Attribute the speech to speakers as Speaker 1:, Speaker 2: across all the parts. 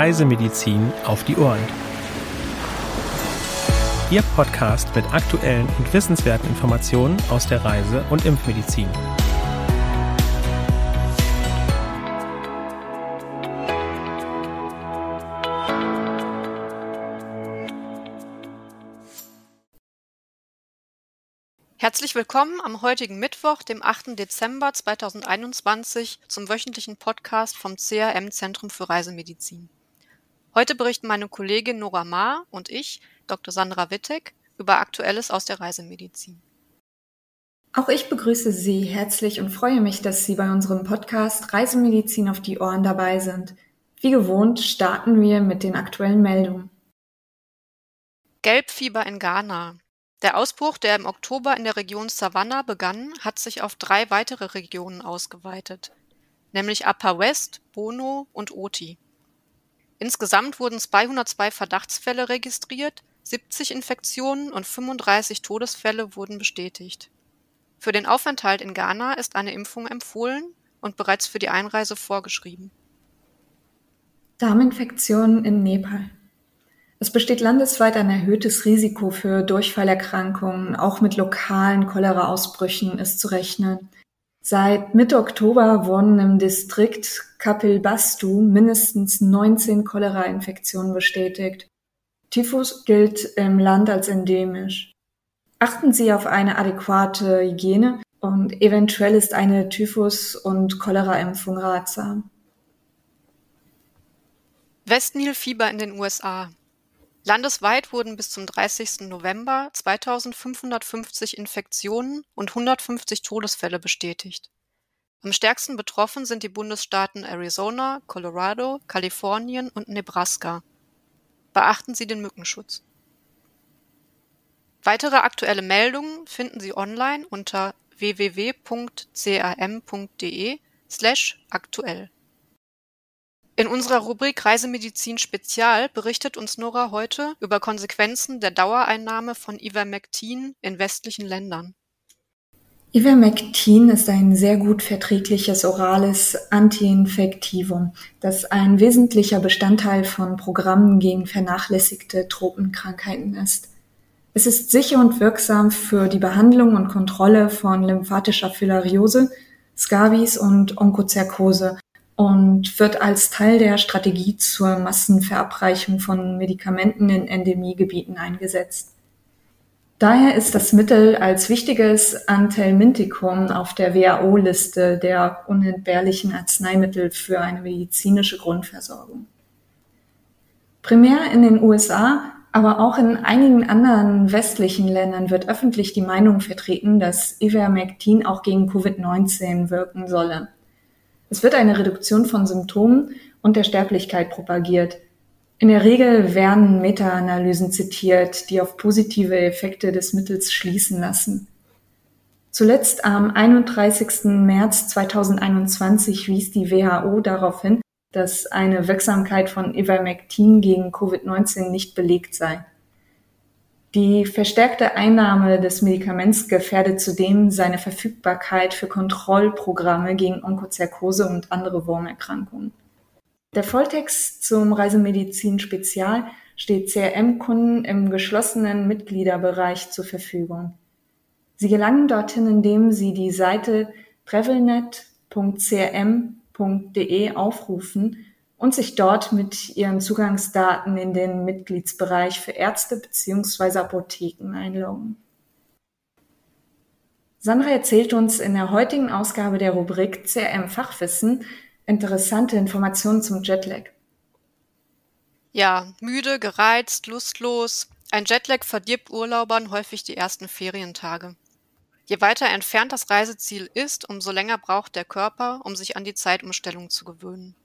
Speaker 1: Reisemedizin auf die Ohren. Ihr Podcast mit aktuellen und wissenswerten Informationen aus der Reise- und Impfmedizin.
Speaker 2: Herzlich willkommen am heutigen Mittwoch, dem 8. Dezember 2021, zum wöchentlichen Podcast vom CRM Zentrum für Reisemedizin. Heute berichten meine Kollegin Nora Maar und ich, Dr. Sandra Wittek, über Aktuelles aus der Reisemedizin.
Speaker 3: Auch ich begrüße Sie herzlich und freue mich, dass Sie bei unserem Podcast Reisemedizin auf die Ohren dabei sind. Wie gewohnt starten wir mit den aktuellen Meldungen.
Speaker 2: Gelbfieber in Ghana. Der Ausbruch, der im Oktober in der Region Savannah begann, hat sich auf drei weitere Regionen ausgeweitet, nämlich Upper West, Bono und Oti. Insgesamt wurden 202 Verdachtsfälle registriert, 70 Infektionen und 35 Todesfälle wurden bestätigt. Für den Aufenthalt in Ghana ist eine Impfung empfohlen und bereits für die Einreise vorgeschrieben.
Speaker 3: Darminfektionen in Nepal. Es besteht landesweit ein erhöhtes Risiko für Durchfallerkrankungen, auch mit lokalen Cholera-Ausbrüchen ist zu rechnen. Seit Mitte Oktober wurden im Distrikt Kapilbastu mindestens 19 Cholera-Infektionen bestätigt. Typhus gilt im Land als endemisch. Achten Sie auf eine adäquate Hygiene und eventuell ist eine Typhus- und Cholera-Impfung ratsam.
Speaker 2: Westnilfieber in den USA. Landesweit wurden bis zum 30. November 2550 Infektionen und 150 Todesfälle bestätigt. Am stärksten betroffen sind die Bundesstaaten Arizona, Colorado, Kalifornien und Nebraska. Beachten Sie den Mückenschutz. Weitere aktuelle Meldungen finden Sie online unter www.cam.de slash aktuell. In unserer Rubrik Reisemedizin Spezial berichtet uns Nora heute über Konsequenzen der Dauereinnahme von Ivermectin in westlichen Ländern.
Speaker 3: Ivermectin ist ein sehr gut verträgliches orales Antiinfektivum, das ein wesentlicher Bestandteil von Programmen gegen vernachlässigte Tropenkrankheiten ist. Es ist sicher und wirksam für die Behandlung und Kontrolle von lymphatischer Filariose, Scabies und Onkozerkose und wird als Teil der Strategie zur Massenverabreichung von Medikamenten in Endemiegebieten eingesetzt. Daher ist das Mittel als wichtiges Anthelmintikum auf der WHO-Liste der unentbehrlichen Arzneimittel für eine medizinische Grundversorgung. Primär in den USA, aber auch in einigen anderen westlichen Ländern wird öffentlich die Meinung vertreten, dass Ivermectin auch gegen Covid-19 wirken solle. Es wird eine Reduktion von Symptomen und der Sterblichkeit propagiert. In der Regel werden Meta-Analysen zitiert, die auf positive Effekte des Mittels schließen lassen. Zuletzt am 31. März 2021 wies die WHO darauf hin, dass eine Wirksamkeit von Ivermectin gegen Covid-19 nicht belegt sei. Die verstärkte Einnahme des Medikaments gefährdet zudem seine Verfügbarkeit für Kontrollprogramme gegen Onkozerkose und andere Wurmerkrankungen. Der Volltext zum Reisemedizin Spezial steht CRM-Kunden im geschlossenen Mitgliederbereich zur Verfügung. Sie gelangen dorthin, indem Sie die Seite travelnet.crm.de aufrufen und sich dort mit ihren Zugangsdaten in den Mitgliedsbereich für Ärzte bzw. Apotheken einloggen. Sandra erzählt uns in der heutigen Ausgabe der Rubrik CRM Fachwissen interessante Informationen zum Jetlag.
Speaker 2: Ja, müde, gereizt, lustlos. Ein Jetlag verdirbt Urlaubern häufig die ersten Ferientage. Je weiter entfernt das Reiseziel ist, umso länger braucht der Körper, um sich an die Zeitumstellung zu gewöhnen.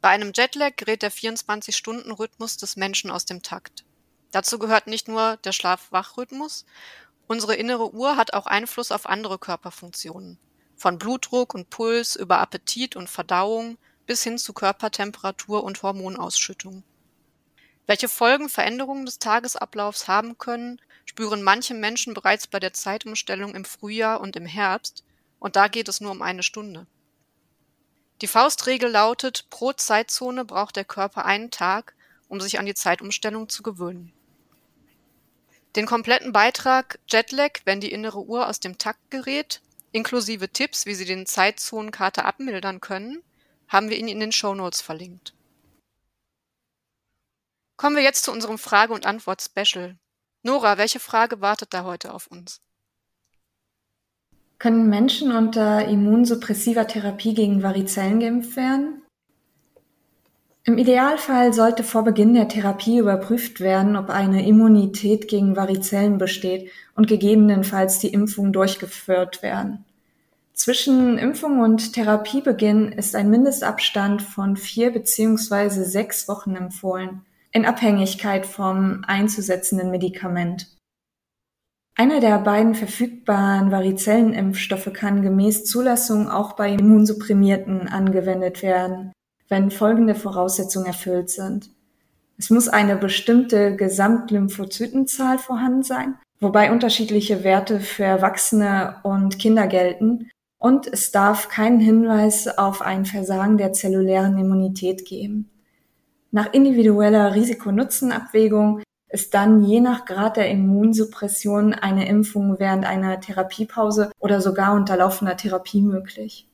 Speaker 2: Bei einem Jetlag gerät der 24-Stunden-Rhythmus des Menschen aus dem Takt. Dazu gehört nicht nur der Schlaf-Wach-Rhythmus, unsere innere Uhr hat auch Einfluss auf andere Körperfunktionen. Von Blutdruck und Puls über Appetit und Verdauung bis hin zu Körpertemperatur und Hormonausschüttung. Welche Folgen Veränderungen des Tagesablaufs haben können, spüren manche Menschen bereits bei der Zeitumstellung im Frühjahr und im Herbst, und da geht es nur um eine Stunde. Die Faustregel lautet, pro Zeitzone braucht der Körper einen Tag, um sich an die Zeitumstellung zu gewöhnen. Den kompletten Beitrag Jetlag, wenn die innere Uhr aus dem Takt gerät, inklusive Tipps, wie Sie den Zeitzonenkater abmildern können, haben wir Ihnen in den Shownotes verlinkt. Kommen wir jetzt zu unserem Frage- und Antwort-Special. Nora, welche Frage wartet da heute auf uns?
Speaker 3: Können Menschen unter immunsuppressiver Therapie gegen Varizellen geimpft werden? Im Idealfall sollte vor Beginn der Therapie überprüft werden, ob eine Immunität gegen Varizellen besteht und gegebenenfalls die Impfung durchgeführt werden. Zwischen Impfung und Therapiebeginn ist ein Mindestabstand von vier beziehungsweise sechs Wochen empfohlen, in Abhängigkeit vom einzusetzenden Medikament. Einer der beiden verfügbaren Varizellenimpfstoffe kann gemäß Zulassung auch bei Immunsupprimierten angewendet werden, wenn folgende Voraussetzungen erfüllt sind. Es muss eine bestimmte Gesamtlymphozytenzahl vorhanden sein, wobei unterschiedliche Werte für Erwachsene und Kinder gelten, und es darf keinen Hinweis auf ein Versagen der zellulären Immunität geben. Nach individueller Risiko-Nutzen-Abwägung ist dann je nach Grad der Immunsuppression eine Impfung während einer Therapiepause oder sogar unterlaufender Therapie möglich.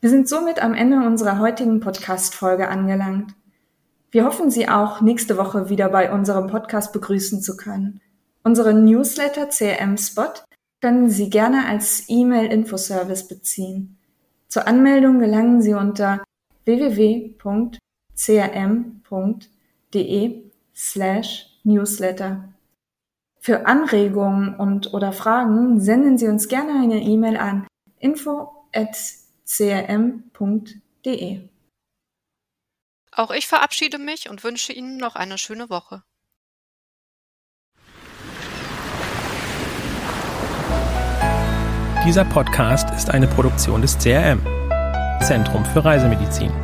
Speaker 3: Wir sind somit am Ende unserer heutigen Podcast-Folge angelangt. Wir hoffen, Sie auch nächste Woche wieder bei unserem Podcast begrüßen zu können. Unseren Newsletter CRM Spot können Sie gerne als E-Mail-Infoservice beziehen. Zur Anmeldung gelangen Sie unter www.crm.de de slash newsletter. Für Anregungen und oder Fragen senden Sie uns gerne eine E-Mail an info@crm.de.
Speaker 2: Auch ich verabschiede mich und wünsche Ihnen noch eine schöne Woche.
Speaker 1: Dieser Podcast ist eine Produktion des CRM, Zentrum für Reisemedizin.